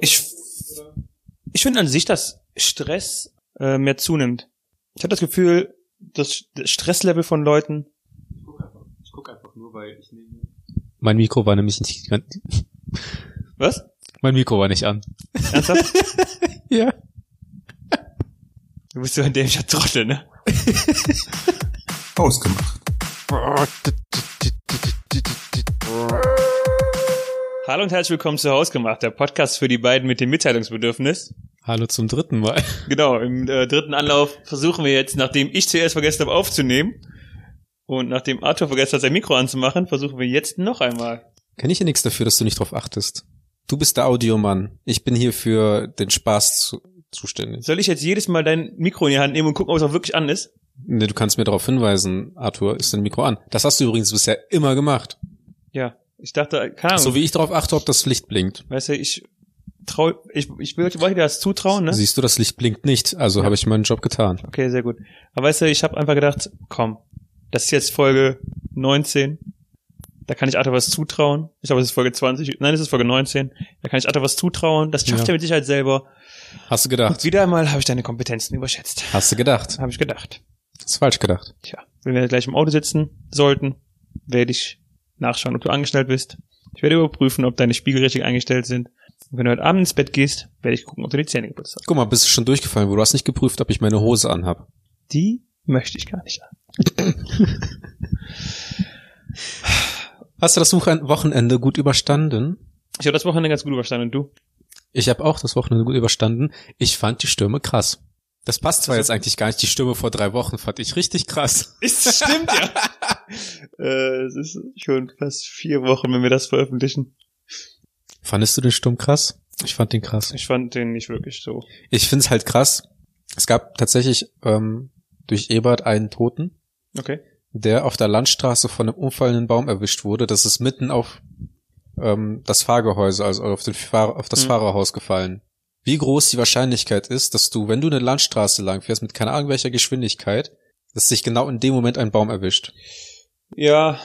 Ich, ich finde an sich, dass Stress äh, mehr zunimmt. Ich habe das Gefühl, das Stresslevel von Leuten. Ich guck einfach, ich guck einfach nur, weil ich nehme. Mein Mikro war nämlich nicht Was? Mein Mikro war nicht an. Ernsthaft? Ja. Du bist so ein dämlicher Trottel, ne? Ausgemacht. Hallo und herzlich willkommen zu Hausgemacht, der Podcast für die beiden mit dem Mitteilungsbedürfnis. Hallo zum dritten Mal. Genau, im äh, dritten Anlauf versuchen wir jetzt, nachdem ich zuerst vergessen habe aufzunehmen und nachdem Arthur vergessen hat, sein Mikro anzumachen, versuchen wir jetzt noch einmal. Kann ich ja nichts dafür, dass du nicht drauf achtest. Du bist der Audiomann. Ich bin hier für den Spaß zu, zuständig. Soll ich jetzt jedes Mal dein Mikro in die Hand nehmen und gucken, ob es auch wirklich an ist? Nee, du kannst mir darauf hinweisen, Arthur, ist dein Mikro an. Das hast du übrigens bisher immer gemacht. Ja, ich dachte, keine Ahnung. So wie ich darauf achte, ob das Licht blinkt. Weißt du, ich trau, ich, ich will wollte dir das zutrauen, ne? Siehst du, das Licht blinkt nicht, also Ja. habe ich meinen Job getan. Okay, sehr gut. Aber weißt du, ich habe einfach gedacht, komm, das ist jetzt Folge 19. Da kann ich Arthur was zutrauen. Ich glaube, es ist Folge 20. Nein, es ist Folge 19. Da kann ich Arthur was zutrauen. Das schafft Ja. er mit Sicherheit selber. Hast du gedacht? Wieder einmal habe ich deine Kompetenzen überschätzt. Hast du gedacht? Habe ich gedacht. Hast falsch gedacht. Tja, wenn wir gleich im Auto sitzen sollten, werde ich nachschauen, ob du angestellt bist. Ich werde überprüfen, ob deine Spiegel richtig eingestellt sind. Und wenn du heute Abend ins Bett gehst, werde ich gucken, ob du die Zähne geputzt hast. Guck mal, bist du schon durchgefallen, wo du hast nicht geprüft, ob ich meine Hose anhab. Die möchte ich gar nicht an. Hast du das Wochen- Wochenende gut überstanden? Ich habe das Wochenende ganz gut überstanden. Und du? Ich habe auch das Wochenende gut überstanden. Ich fand die Stürme krass. Das passt zwar Das jetzt eigentlich gar nicht. Die Stürme vor drei Wochen fand ich richtig krass. Ist, stimmt ja. äh, es ist schon fast vier Wochen, wenn wir das veröffentlichen. Fandest du den Sturm krass? Ich fand den krass. Ich fand den nicht wirklich so. Ich find's halt krass. Es gab tatsächlich ähm, durch Ebert einen Toten, Okay. der auf der Landstraße von einem umfallenden Baum erwischt wurde. Das ist mitten auf ähm, das Fahrgehäuse, also auf, den Fahr auf das Mhm. Fahrerhaus gefallen. Wie groß die Wahrscheinlichkeit ist, dass du, wenn du eine Landstraße lang fährst mit keine Ahnung welcher Geschwindigkeit, dass sich genau in dem Moment ein Baum erwischt. Ja,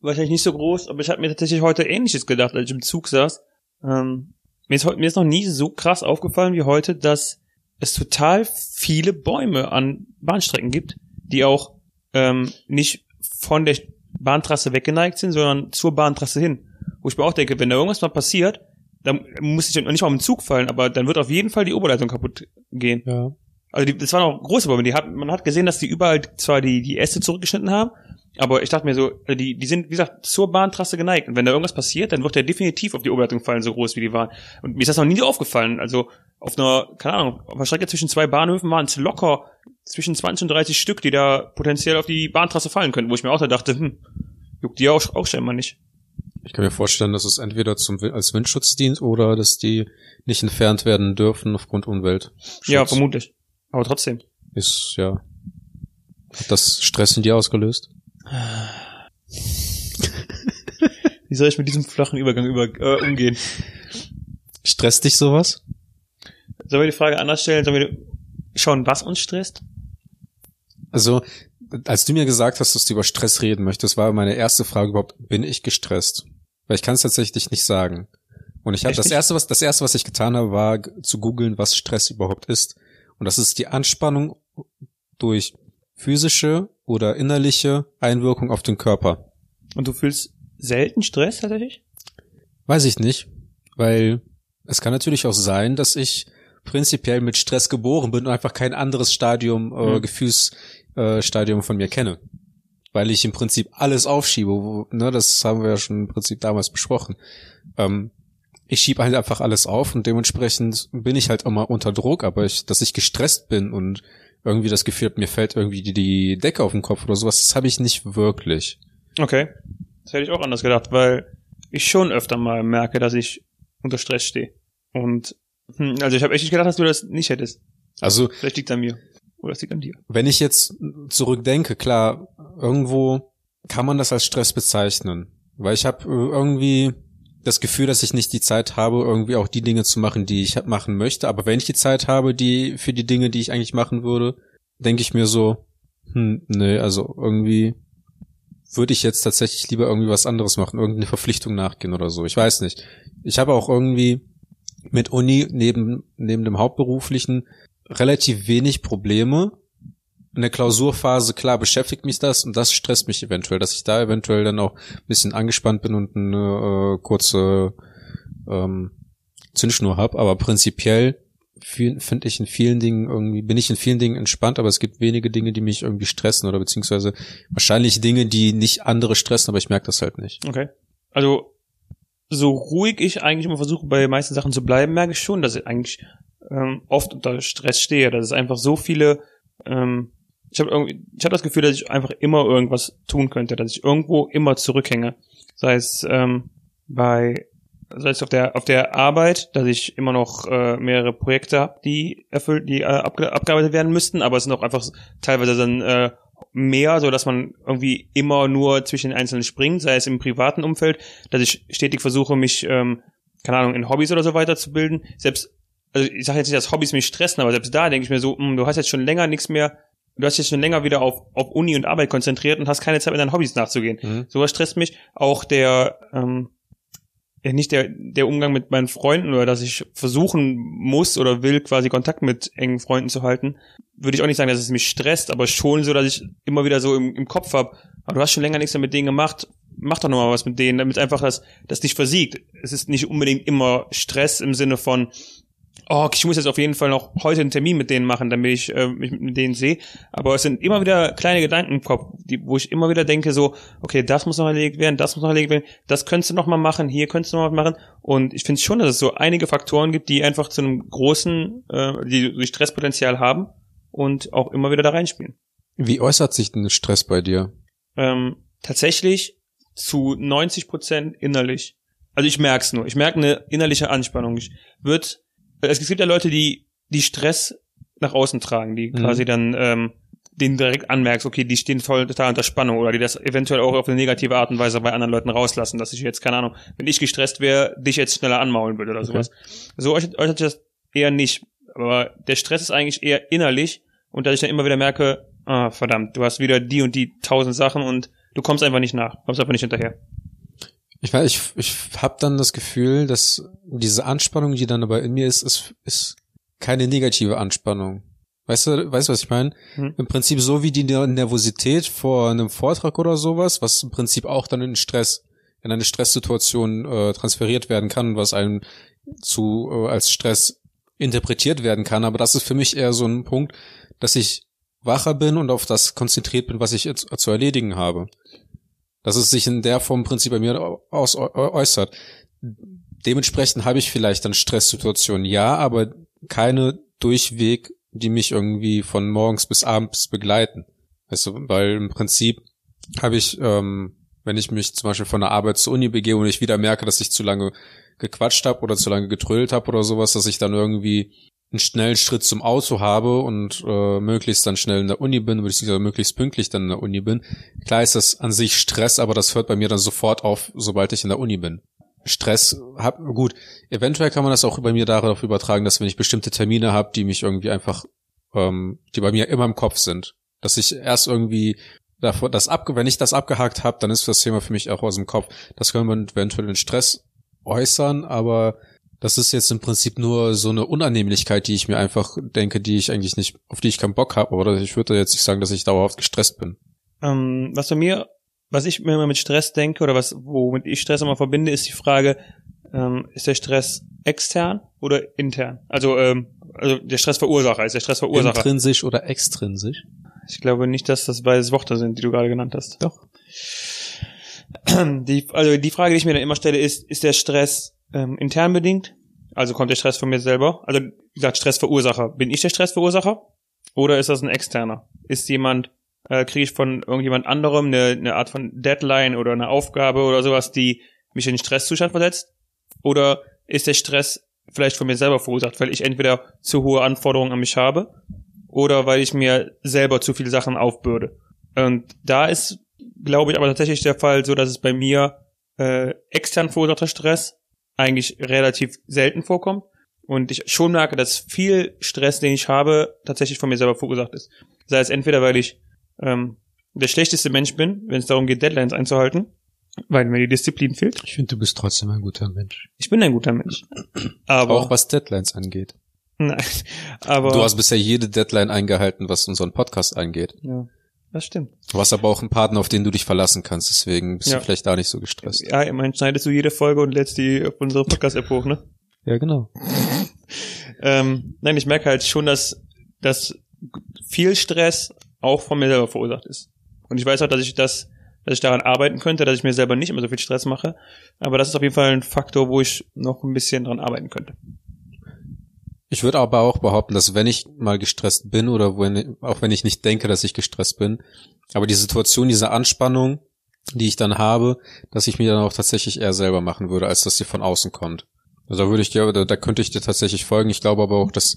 wahrscheinlich nicht so groß, aber ich habe mir tatsächlich heute Ähnliches gedacht, als ich im Zug saß. Ähm, mir, ist, mir ist noch nie so krass aufgefallen wie heute, dass es total viele Bäume an Bahnstrecken gibt, die auch ähm, nicht von der Bahntrasse weggeneigt sind, sondern zur Bahntrasse hin. Wo ich mir auch denke, wenn da irgendwas mal passiert, dann muss ich noch nicht mal im Zug fallen, aber dann wird auf jeden Fall die Oberleitung kaputt gehen. Ja. Also die, das waren auch große Bäume. Die hat, man hat gesehen, dass die überall zwar die, die Äste zurückgeschnitten haben, aber ich dachte mir so, äh, die, die sind, wie gesagt, zur Bahntrasse geneigt. Und wenn da irgendwas passiert, dann wird der definitiv auf die Oberleitung fallen, so groß wie die waren. Und mir ist das noch nie aufgefallen. Also auf einer, keine Ahnung, auf einer Strecke zwischen zwei Bahnhöfen waren es locker zwischen 20 und 30 Stück, die da potenziell auf die Bahntrasse fallen könnten, wo ich mir auch da dachte, hm, juckt die auch, auch scheinbar nicht. Ich kann mir vorstellen, dass es entweder zum, als Windschutz dient oder dass die nicht entfernt werden dürfen aufgrund Umwelt. Ja, vermutlich. Aber trotzdem. Ist, ja. Hat das Stress in dir ausgelöst? Wie soll ich mit diesem flachen Übergang über, äh, umgehen? Stresst dich sowas? Sollen wir die Frage anders stellen? Sollen wir schauen, was uns stresst? Also, als du mir gesagt hast, dass du über Stress reden möchtest, war meine erste Frage überhaupt, bin ich gestresst? Weil ich kann es tatsächlich nicht sagen. Und ich habe das erste, was das erste, was ich getan habe, war zu googeln, was Stress überhaupt ist. Und das ist die Anspannung durch physische oder innerliche Einwirkung auf den Körper. Und du fühlst selten Stress tatsächlich? Weiß ich nicht, weil es kann natürlich auch sein, dass ich prinzipiell mit Stress geboren bin und einfach kein anderes Stadium, äh, Mhm. Gefühlsstadium äh, Stadium von mir kenne. Weil ich im Prinzip alles aufschiebe, wo, ne, das haben wir ja schon im Prinzip damals besprochen. Ähm, ich schiebe halt einfach alles auf und dementsprechend bin ich halt immer unter Druck, aber ich, dass ich gestresst bin und irgendwie das Gefühl habe, mir fällt irgendwie die, die Decke auf den Kopf oder sowas, das habe ich nicht wirklich. Okay. Das hätte ich auch anders gedacht, weil ich schon öfter mal merke, dass ich unter Stress stehe. Und hm, also ich habe echt nicht gedacht, dass du das nicht hättest. Also Vielleicht liegt an mir. Oder es liegt an dir. wenn ich jetzt zurückdenke, klar, irgendwo kann man das als Stress bezeichnen. Weil ich habe irgendwie das Gefühl, dass ich nicht die Zeit habe, irgendwie auch die Dinge zu machen, die ich machen möchte. Aber wenn ich die Zeit habe, die für die Dinge, die ich eigentlich machen würde, denke ich mir so, hm, nee, also irgendwie würde ich jetzt tatsächlich lieber irgendwie was anderes machen, irgendeine Verpflichtung nachgehen oder so. Ich weiß nicht. Ich habe auch irgendwie mit Uni neben, neben dem Hauptberuflichen relativ wenig Probleme. In der Klausurphase, klar, beschäftigt mich das und das stresst mich eventuell, dass ich da eventuell dann auch ein bisschen angespannt bin und eine äh, kurze ähm, Zündschnur habe, aber prinzipiell finde ich in vielen Dingen irgendwie, bin ich in vielen Dingen entspannt, aber es gibt wenige Dinge, die mich irgendwie stressen oder beziehungsweise wahrscheinlich Dinge, die nicht andere stressen, aber ich merke das halt nicht. Okay. Also, so ruhig ich eigentlich immer versuche, bei meisten Sachen zu bleiben, merke ich schon, dass ich eigentlich ähm, oft unter Stress stehe. Dass es einfach so viele, ähm, ich habe irgendwie, ich habe das Gefühl, dass ich einfach immer irgendwas tun könnte, dass ich irgendwo immer zurückhänge. Sei es ähm, bei das heißt auf der auf der Arbeit, dass ich immer noch äh, mehrere Projekte habe, die erfüllt, die äh, abge abgearbeitet werden müssten, aber es sind auch einfach teilweise dann äh, mehr, so dass man irgendwie immer nur zwischen den einzelnen springt, sei es im privaten Umfeld, dass ich stetig versuche, mich, ähm, keine Ahnung, in Hobbys oder so weiterzubilden. Selbst, also ich sage jetzt nicht, dass Hobbys mich stressen, aber selbst da denke ich mir so, mh, hm, du hast jetzt schon länger nichts mehr, du hast jetzt schon länger wieder auf, auf Uni und Arbeit konzentriert und hast keine Zeit mit deinen Hobbys nachzugehen. Mhm. Sowas stresst mich. Auch der, ähm, ja nicht der, der Umgang mit meinen Freunden oder dass ich versuchen muss oder will, quasi Kontakt mit engen Freunden zu halten, würde ich auch nicht sagen, dass es mich stresst, aber schon so, dass ich immer wieder so im, im Kopf habe, aber du hast schon länger nichts mehr mit denen gemacht, mach doch nochmal was mit denen, damit einfach das, das dich versiegt. Es ist nicht unbedingt immer Stress im Sinne von, oh, ich muss jetzt auf jeden Fall noch heute einen Termin mit denen machen, damit ich äh, mich mit denen sehe. Aber es sind immer wieder kleine Gedanken im Kopf, die, wo ich immer wieder denke so, okay, das muss noch erledigt werden, das muss noch erledigt werden, das könntest du noch mal machen, hier könntest du noch mal machen. Und ich finde schon, dass es so einige Faktoren gibt, die einfach zu einem großen, äh, die Stresspotenzial haben und auch immer wieder da reinspielen. Wie äußert sich denn Stress bei dir? Ähm, tatsächlich zu 90 Prozent innerlich. Also ich merke es nur. Ich merke eine innerliche Anspannung. Ich würde es gibt ja Leute, die, die Stress nach außen tragen, die mhm. quasi dann ähm, den direkt anmerkst, okay, die stehen voll total unter Spannung oder die das eventuell auch auf eine negative Art und Weise bei anderen Leuten rauslassen, dass ich jetzt, keine Ahnung, wenn ich gestresst wäre, dich jetzt schneller anmaulen würde oder sowas. Okay. So äußert, äußert sich das eher nicht. Aber der Stress ist eigentlich eher innerlich und dass ich dann immer wieder merke, ah, verdammt, du hast wieder die und die tausend Sachen und du kommst einfach nicht nach, kommst einfach nicht hinterher. Ich weiß, ich, ich habe dann das Gefühl, dass diese Anspannung, die dann aber in mir ist, ist, ist keine negative Anspannung. Weißt du, weißt du, was ich meine? Hm. Im Prinzip so wie die Nervosität vor einem Vortrag oder sowas, was im Prinzip auch dann in Stress, in eine Stresssituation äh, transferiert werden kann, was einem zu äh, als Stress interpretiert werden kann. Aber das ist für mich eher so ein Punkt, dass ich wacher bin und auf das konzentriert bin, was ich jetzt zu erledigen habe dass es sich in der Form im Prinzip bei mir aus, äußert. Dementsprechend habe ich vielleicht dann Stresssituationen, ja, aber keine Durchweg, die mich irgendwie von morgens bis abends begleiten. Weißt du, weil im Prinzip habe ich, ähm, wenn ich mich zum Beispiel von der Arbeit zur Uni begebe und ich wieder merke, dass ich zu lange gequatscht habe oder zu lange getrödelt habe oder sowas, dass ich dann irgendwie einen schnellen Schritt zum Auto habe und äh, möglichst dann schnell in der Uni bin, beziehungsweise möglichst pünktlich dann in der Uni bin. Klar ist das an sich Stress, aber das hört bei mir dann sofort auf, sobald ich in der Uni bin. Stress hab gut, eventuell kann man das auch bei mir darauf übertragen, dass wenn ich bestimmte Termine habe, die mich irgendwie einfach, ähm, die bei mir immer im Kopf sind, dass ich erst irgendwie davor, das abge, wenn ich das abgehakt habe, dann ist das Thema für mich auch aus dem Kopf. Das kann man eventuell in Stress äußern, aber das ist jetzt im Prinzip nur so eine Unannehmlichkeit, die ich mir einfach denke, die ich eigentlich nicht, auf die ich keinen Bock habe, oder ich würde jetzt nicht sagen, dass ich dauerhaft gestresst bin. Ähm, was bei mir, was ich mir immer mit Stress denke, oder was, womit ich Stress immer verbinde, ist die Frage, ähm, ist der Stress extern oder intern? Also, ähm, also der Stressverursacher, ist der Stressverursacher. Intrinsisch oder extrinsisch? Ich glaube nicht, dass das beides Worte sind, die du gerade genannt hast. Doch. Die, also die Frage, die ich mir dann immer stelle, ist, ist der Stress ähm, intern bedingt. Also kommt der Stress von mir selber. Also wie gesagt, Stressverursacher. Bin ich der Stressverursacher? Oder ist das ein externer? Ist jemand, äh, kriege ich von irgendjemand anderem eine, eine Art von Deadline oder eine Aufgabe oder sowas, die mich in den Stresszustand versetzt? Oder ist der Stress vielleicht von mir selber verursacht, weil ich entweder zu hohe Anforderungen an mich habe oder weil ich mir selber zu viele Sachen aufbürde. Und da ist, glaube ich, aber tatsächlich der Fall so, dass es bei mir äh, extern verursachter Stress eigentlich relativ selten vorkommt und ich schon merke, dass viel Stress, den ich habe, tatsächlich von mir selber verursacht ist. Sei es entweder, weil ich ähm, der schlechteste Mensch bin, wenn es darum geht, Deadlines einzuhalten, weil mir die Disziplin fehlt. Ich finde, du bist trotzdem ein guter Mensch. Ich bin ein guter Mensch. Aber Auch was Deadlines angeht. nein, aber Du hast bisher jede Deadline eingehalten, was unseren Podcast angeht. ja, das stimmt. Du hast aber auch einen Partner, auf den du dich verlassen kannst, deswegen bist Ja. du vielleicht da nicht so gestresst. Ja, immerhin schneidest du jede Folge und lädst die auf unsere Podcast-App hoch, ne? Ja, genau. Ähm, nein, ich merke halt schon, dass, dass viel Stress auch von mir selber verursacht ist. Und ich weiß auch, dass ich das, dass ich daran arbeiten könnte, dass ich mir selber nicht immer so viel Stress mache. Aber das ist auf jeden Fall ein Faktor, wo ich noch ein bisschen dran arbeiten könnte. Ich würde aber auch behaupten, dass wenn ich mal gestresst bin oder wenn, auch wenn ich nicht denke, dass ich gestresst bin, aber die Situation, diese Anspannung, die ich dann habe, dass ich mir dann auch tatsächlich eher selber machen würde, als dass sie von außen kommt. Also da würde ich dir, da, da könnte ich dir tatsächlich folgen. Ich glaube aber auch, dass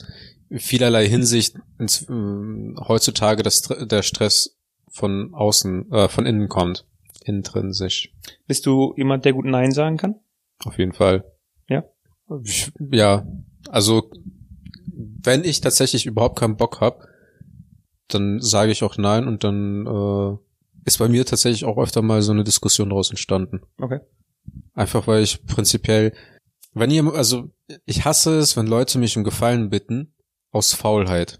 in vielerlei Hinsicht ins, ähm, heutzutage das, der Stress von außen, äh, von innen kommt. Intrinsisch. Bist du jemand, der gut Nein sagen kann? Auf jeden Fall. Ja? Ich, ja, also wenn ich tatsächlich überhaupt keinen Bock hab, dann sage ich auch nein und dann äh, ist bei mir tatsächlich auch öfter mal so eine Diskussion daraus entstanden. Okay. Einfach weil ich prinzipiell, wenn ihr, also ich hasse es, wenn Leute mich um Gefallen bitten, aus Faulheit.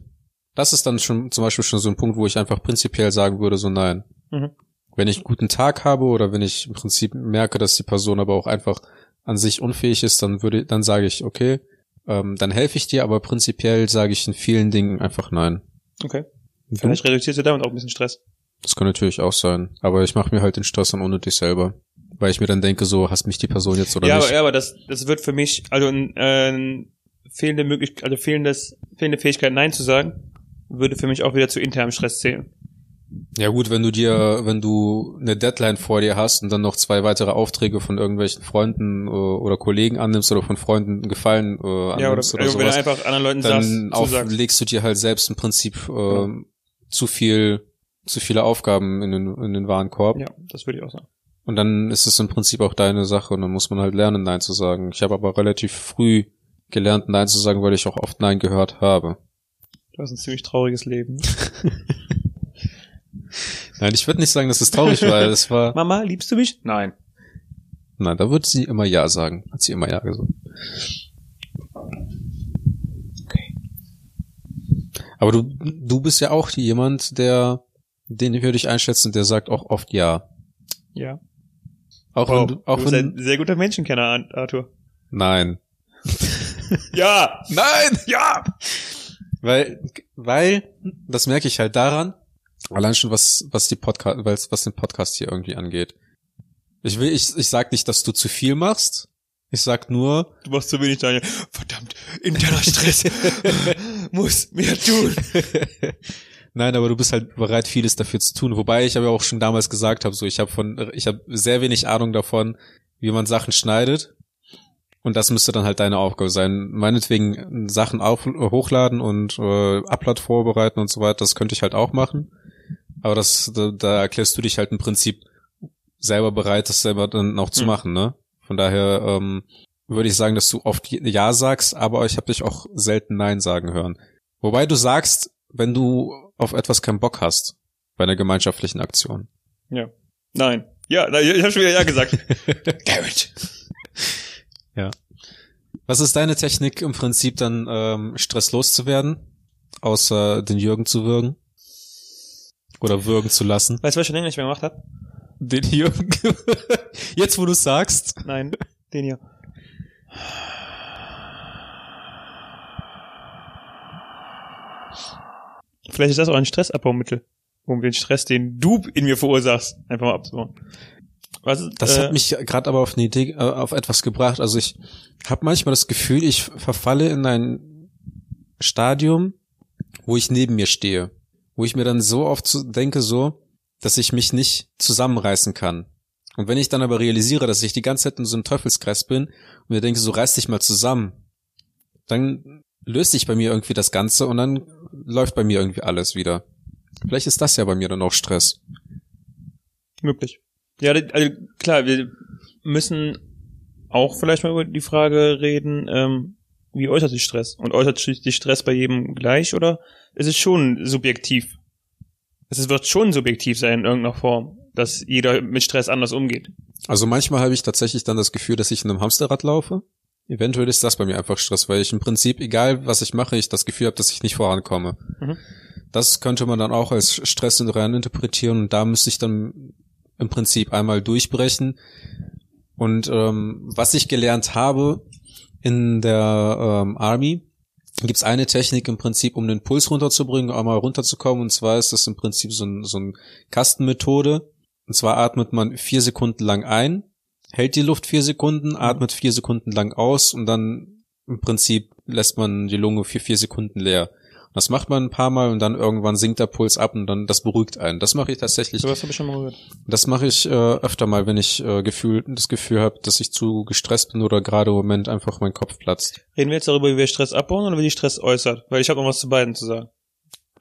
Das ist dann schon zum Beispiel schon so ein Punkt, wo ich einfach prinzipiell sagen würde, so nein. Mhm. Wenn ich einen guten Tag habe oder wenn ich im Prinzip merke, dass die Person aber auch einfach an sich unfähig ist, dann würde, dann sage ich, okay, ähm, dann helfe ich dir, aber prinzipiell sage ich in vielen Dingen einfach nein. Okay. Du? Vielleicht reduzierst du damit auch ein bisschen Stress. Das kann natürlich auch sein. Aber ich mache mir halt den Stress dann ohne dich selber. Weil ich mir dann denke, so, hasst mich die Person jetzt oder ja, nicht? aber, ja, aber das, das wird für mich, also ein, äh, fehlende Möglichkeit, also fehlendes, fehlende Fähigkeit, Nein zu sagen, würde für mich auch wieder zu internem Stress zählen. Ja gut, wenn du dir, wenn du eine Deadline vor dir hast und dann noch zwei weitere Aufträge von irgendwelchen Freunden äh, oder Kollegen annimmst oder von Freunden Gefallen äh, annimmst Ja, oder, oder, also wenn du sowas, einfach anderen Leuten dann sagst, auf, zusagst. legst du dir halt selbst im Prinzip äh, Ja. zu viel, zu viele Aufgaben in den, in den Warenkorb. Ja, das würde ich auch sagen. Und dann ist es im Prinzip auch deine Sache und dann muss man halt lernen, Nein zu sagen. Ich habe aber relativ früh gelernt, Nein zu sagen, weil ich auch oft Nein gehört habe. Du hast ein ziemlich trauriges Leben. Nein, ich würde nicht sagen, dass es traurig war. Es war. Mama, liebst du mich? Nein. Nein, da würde sie immer Ja sagen. Hat sie immer Ja gesagt. Aber du, du bist ja auch jemand, der, den würde ich einschätzen, der sagt auch oft Ja. Ja. Auch Wow, wenn du, auch du bist wenn, ein sehr guter Menschenkenner, Arthur. nein. Ja! Nein! Ja! Weil, weil, das merke ich halt daran, allein schon was, was die Podcast, was, was den Podcast hier irgendwie angeht. Ich will, ich, ich sag nicht, dass du zu viel machst. Ich sag nur, Du machst zu wenig, Daniel. Verdammt, interner Stress. Muss mehr tun. Nein, aber du bist halt bereit, vieles dafür zu tun. Wobei ich aber auch schon damals gesagt habe, so ich habe von, ich habe sehr wenig Ahnung davon, wie man Sachen schneidet. Und das müsste dann halt deine Aufgabe sein. Meinetwegen Sachen auf, hochladen und äh, Upload vorbereiten und so weiter. Das könnte ich halt auch machen. Aber das, da, da erklärst du dich halt im Prinzip selber bereit, das selber dann auch zu Hm. machen, ne? Von daher ähm, würde ich sagen, dass du oft Ja sagst, aber ich habe dich auch selten Nein sagen hören. Wobei du sagst, wenn du auf etwas keinen Bock hast, bei einer gemeinschaftlichen Aktion. Ja. Nein. Ja, ich habe schon wieder Ja gesagt. Garrett. Was ist deine Technik im Prinzip dann ähm, stresslos zu werden, außer den Jürgen zu würgen? Oder würgen zu lassen? Weißt du, was ich schon länger nicht mehr gemacht habe? Den Jürgen. Jetzt, wo du sagst. Nein, den hier. Vielleicht ist das auch ein Stressabbaumittel, um den Stress, den du in mir verursachst, einfach mal abzubauen. Was Das äh, hat mich gerade aber auf eine Idee, äh, auf etwas gebracht. Also ich habe manchmal das Gefühl, ich verfalle in ein Stadium, wo ich neben mir stehe, wo ich mir dann so oft denke, so, dass ich mich nicht zusammenreißen kann. Und wenn ich dann aber realisiere, dass ich die ganze Zeit in so einem Teufelskreis bin und mir denke, so reiß dich mal zusammen, dann löst sich bei mir irgendwie das Ganze und dann läuft bei mir irgendwie alles wieder. Vielleicht ist das ja bei mir dann auch Stress. Möglich. Ja, also klar, wir müssen auch vielleicht mal über die Frage reden, ähm, wie äußert sich Stress? Und äußert sich Stress bei jedem gleich oder ist es schon subjektiv? es wird schon subjektiv sein in irgendeiner Form, dass jeder mit Stress anders umgeht. Also manchmal habe ich tatsächlich dann das Gefühl, dass ich in einem Hamsterrad laufe. Eventuell ist das bei mir einfach Stress, weil ich im Prinzip, egal was ich mache, ich das Gefühl habe, dass ich nicht vorankomme. Mhm. Das könnte man dann auch als Stress rein interpretieren und da müsste ich dann im Prinzip einmal durchbrechen. Und ähm, was ich gelernt habe in der ähm, Army, gibt's eine Technik im Prinzip, um den Puls runterzubringen, einmal runterzukommen. Und zwar ist das im Prinzip so ein, so ein Kastenmethode. Und zwar atmet man vier Sekunden lang ein, hält die Luft vier Sekunden, atmet vier Sekunden lang aus und dann im Prinzip lässt man die Lunge für vier Sekunden leer. Das macht man ein paar Mal und dann irgendwann sinkt der Puls ab und dann das beruhigt einen. Das mache ich tatsächlich. Was habe ich schon mal gehört. Das mache ich äh, öfter mal, wenn ich äh, Gefühl, das Gefühl habe, dass ich zu gestresst bin oder gerade im Moment einfach mein Kopf platzt. Reden wir jetzt darüber, wie wir Stress abbauen oder wie sich Stress äußert? Weil ich habe noch was zu beiden zu sagen.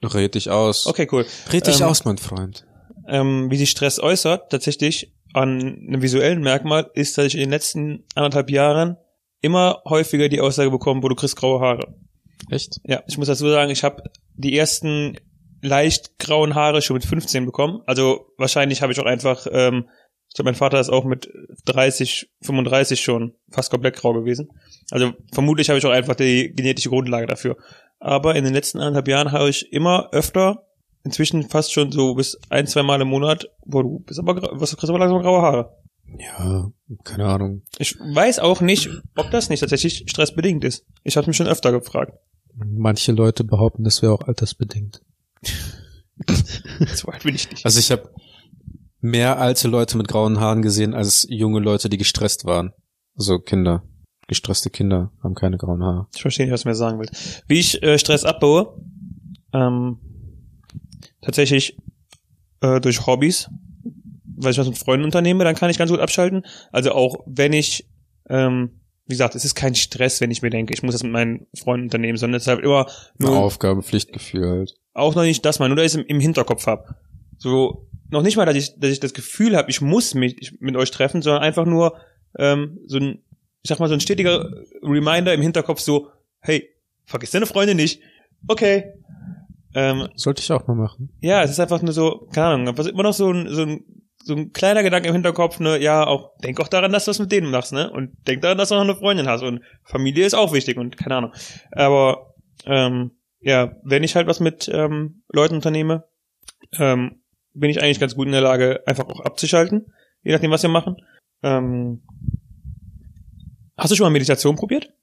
Red dich aus. Okay, cool. Red dich Ähm, aus, mein Freund. ähm, wie sich Stress äußert, tatsächlich an einem visuellen Merkmal, ist, dass ich in den letzten anderthalb Jahren immer häufiger die Aussage bekommen, wo du kriegst graue Haare. Echt? Ja, ich muss dazu sagen, ich habe die ersten leicht grauen Haare schon mit 15 bekommen. Also wahrscheinlich habe ich auch einfach, ähm, ich glaube, mein Vater ist auch mit 30, 35 schon fast komplett grau gewesen. Also vermutlich habe ich auch einfach die genetische Grundlage dafür. Aber in den letzten anderthalb Jahren habe ich immer öfter, inzwischen fast schon so bis ein, zwei Mal im Monat, wo du bist aber, was, du kriegst aber langsam graue Haare. Ja, keine Ahnung. Ich weiß auch nicht, ob das nicht tatsächlich stressbedingt ist. Ich habe mich schon öfter gefragt. Manche Leute behaupten, das wäre auch altersbedingt. So weit bin ich nicht. Also ich habe mehr alte Leute mit grauen Haaren gesehen als junge Leute, die gestresst waren. Also Kinder. Gestresste Kinder haben keine grauen Haare. Ich verstehe nicht, was du mir sagen willst. Wie ich äh, Stress abbaue, ähm, tatsächlich äh, durch Hobbys, weil ich was mit Freunden unternehme, dann kann ich ganz gut abschalten. Also auch wenn ich, ähm, wie gesagt, es ist kein Stress, wenn ich mir denke, ich muss das mit meinen Freunden unternehmen, sondern es ist halt immer Eine nur Aufgabe, Pflichtgefühl halt. auch noch nicht das mal, nur dass ich es im, im Hinterkopf hab. So, noch nicht mal, dass ich, dass ich das Gefühl habe, ich muss mich mit euch treffen, sondern einfach nur ähm, so ein, ich sag mal, so ein stetiger Reminder im Hinterkopf, so, hey, vergiss deine Freunde nicht. Okay. Ähm, Sollte ich auch mal machen. ja, es ist einfach nur so, keine Ahnung, was immer noch so ein, so ein, so ein kleiner Gedanke im Hinterkopf, ne, ja, auch, denk auch daran, dass du das mit denen machst, ne? Und denk daran, dass du noch eine Freundin hast. Und Familie ist auch wichtig und keine Ahnung. Aber ähm, ja, wenn ich halt was mit ähm, Leuten unternehme, ähm, bin ich eigentlich ganz gut in der Lage, einfach auch abzuschalten, je nachdem, was wir machen. Ähm, hast du schon mal Meditation probiert?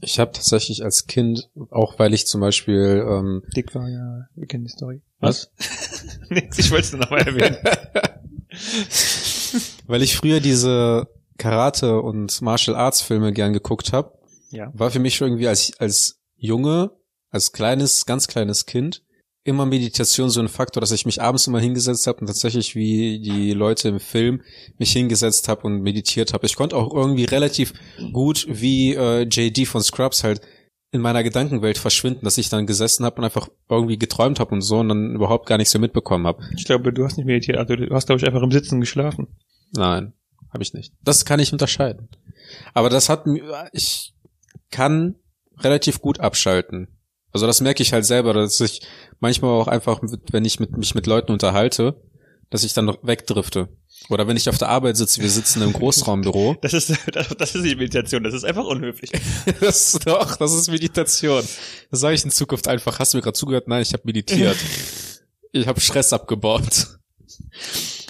Ich habe tatsächlich als Kind, auch weil ich zum Beispiel ähm, Dick war ja, wir kennen die Story. Was? nee, ich wollte es nur nochmal erwähnen. weil ich früher diese Karate und Martial Arts Filme gern geguckt habe, Ja. war für mich schon irgendwie als als Junge, als kleines, ganz kleines Kind immer Meditation so ein Faktor, dass ich mich abends immer hingesetzt habe und tatsächlich wie die Leute im Film mich hingesetzt habe und meditiert habe. Ich konnte auch irgendwie relativ gut wie äh, JD von Scrubs halt in meiner Gedankenwelt verschwinden, dass ich dann gesessen habe und einfach irgendwie geträumt habe und so und dann überhaupt gar nichts so mitbekommen habe. Ich glaube, du hast nicht meditiert, also du hast, glaube ich, einfach im Sitzen geschlafen. Nein, habe ich nicht. Das kann ich unterscheiden. Aber das hat mir, ich kann relativ gut abschalten. Also das merke ich halt selber, dass ich manchmal auch einfach, wenn ich mit, mich mit Leuten unterhalte, dass ich dann noch wegdrifte. Oder wenn ich auf der Arbeit sitze, wir sitzen im Großraumbüro. Das ist, das, das ist nicht Meditation, das ist einfach unhöflich. Das ist doch, das ist Meditation. Das sage ich in Zukunft einfach. Hast du mir gerade zugehört? Nein, ich habe meditiert. Ich habe Stress abgebaut.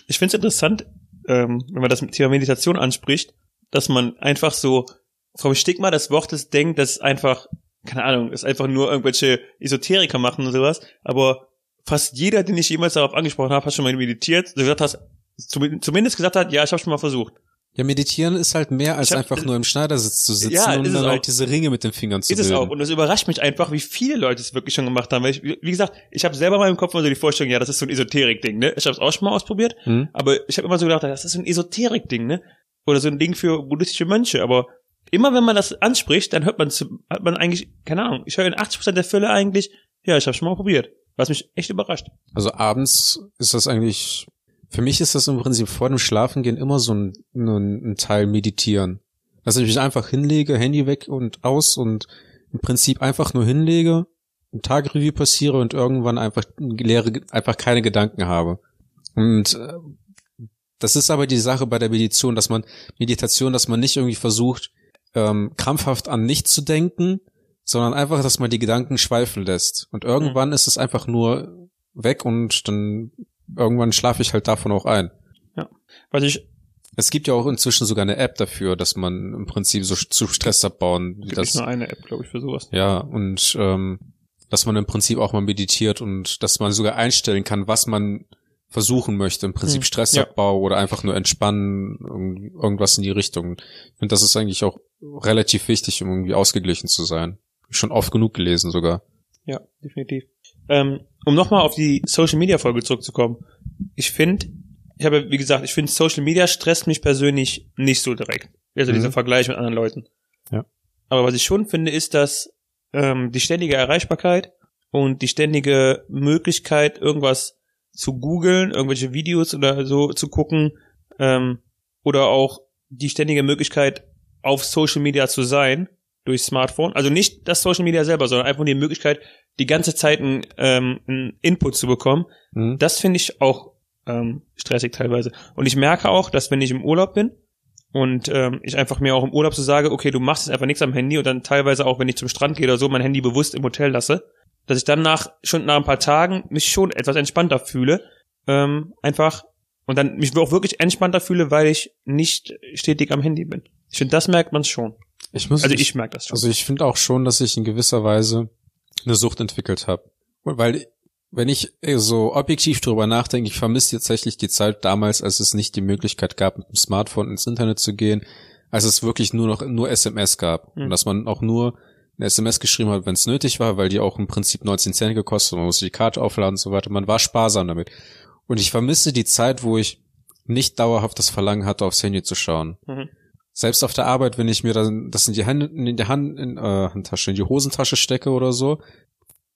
Ich finde es interessant, ähm, wenn man das Thema Meditation anspricht, dass man einfach so vom Stigma des Wortes denkt, dass einfach, keine Ahnung, es einfach nur irgendwelche Esoteriker machen und sowas, aber fast jeder, den ich jemals darauf angesprochen habe, hat schon mal meditiert, so gesagt hast, zumindest gesagt hat, ja, ich habe schon mal versucht. Ja, meditieren ist halt mehr als hab- einfach nur im Schneidersitz zu sitzen Ja, und ist es dann halt diese Ringe mit den Fingern zu Ist es bilden. auch. Und es überrascht mich einfach, wie viele Leute es wirklich schon gemacht haben. Weil ich, wie gesagt, ich habe selber in meinem Kopf immer so die Vorstellung, ja, das ist so ein Esoterik-Ding, ne? Ich habe es auch schon mal ausprobiert, Hm? aber ich habe immer so gedacht, das ist so ein Esoterik-Ding, ne? Oder so ein Ding für buddhistische Mönche. Aber immer wenn man das anspricht, dann hört man, hat man eigentlich, keine Ahnung, ich höre in 80% der Fälle eigentlich, ja, ich habe schon mal probiert. Was mich echt überrascht. Also abends ist das eigentlich, für mich ist das im Prinzip vor dem Schlafengehen immer so ein, ein, ein Teil meditieren. Dass ich mich einfach hinlege, Handy weg und aus und im Prinzip einfach nur hinlege ein Tagreview passiere und irgendwann einfach leere, einfach keine Gedanken habe. Und äh, das ist aber die Sache bei der Meditation, dass man Meditation, dass man nicht irgendwie versucht, ähm, krampfhaft an nichts zu denken, sondern einfach, dass man die Gedanken schweifen lässt. Und irgendwann mhm. ist es einfach nur weg und dann irgendwann schlafe ich halt davon auch ein. Ja. Was ich es gibt ja auch inzwischen sogar eine App dafür, dass man im Prinzip so zu Stress abbauen. Es gibt das, nur eine App, glaube ich, für sowas. Ja, und ähm, dass man im Prinzip auch mal meditiert und dass man sogar einstellen kann, was man versuchen möchte. Im Prinzip hm, Stressabbau ja. oder einfach nur entspannen, irgendwas in die Richtung. Ich finde, das ist eigentlich auch relativ wichtig, um irgendwie ausgeglichen zu sein. Schon oft genug gelesen sogar. Ja, definitiv. Ähm, um nochmal auf die Social Media Folge zurückzukommen. Ich finde, ich habe, wie gesagt, ich finde Social Media stresst mich persönlich nicht so direkt. Also mhm. dieser Vergleich mit anderen Leuten. Ja. Aber was ich schon finde, ist, dass ähm, die ständige Erreichbarkeit und die ständige Möglichkeit, irgendwas zu googeln, irgendwelche Videos oder so zu gucken, ähm, oder auch die ständige Möglichkeit, auf Social Media zu sein durch Smartphone. Also nicht das Social Media selber, sondern einfach die Möglichkeit, die ganze Zeit einen, ähm, einen Input zu bekommen. Mhm. Das finde ich auch ähm, stressig teilweise. Und ich merke auch, dass wenn ich im Urlaub bin und ähm, ich einfach mir auch im Urlaub so sage, okay, du machst jetzt einfach nichts am Handy und dann teilweise auch, wenn ich zum Strand gehe oder so, mein Handy bewusst im Hotel lasse, dass ich dann nach schon nach ein paar Tagen mich schon etwas entspannter fühle, ähm, einfach und dann mich auch wirklich entspannter fühle, weil ich nicht stetig am Handy bin. Ich finde, das merkt man schon. Ich muss, also ich, ich merke das schon. Also ich finde auch schon, dass ich in gewisser Weise eine Sucht entwickelt habe, weil wenn ich so objektiv drüber nachdenke, ich vermisse tatsächlich die Zeit damals, als es nicht die Möglichkeit gab, mit dem Smartphone ins Internet zu gehen, als es wirklich nur noch nur SMS gab mhm. und dass man auch nur eine SMS geschrieben hat, wenn es nötig war, weil die auch im Prinzip 19 Cent gekostet, man musste die Karte aufladen und so weiter. Man war sparsam damit. Und ich vermisse die Zeit, wo ich nicht dauerhaft das Verlangen hatte, aufs Handy zu schauen. Mhm. Selbst auf der Arbeit, wenn ich mir dann das in die Hand, in die Hand, in, äh, Handtasche, in die Hosentasche stecke oder so,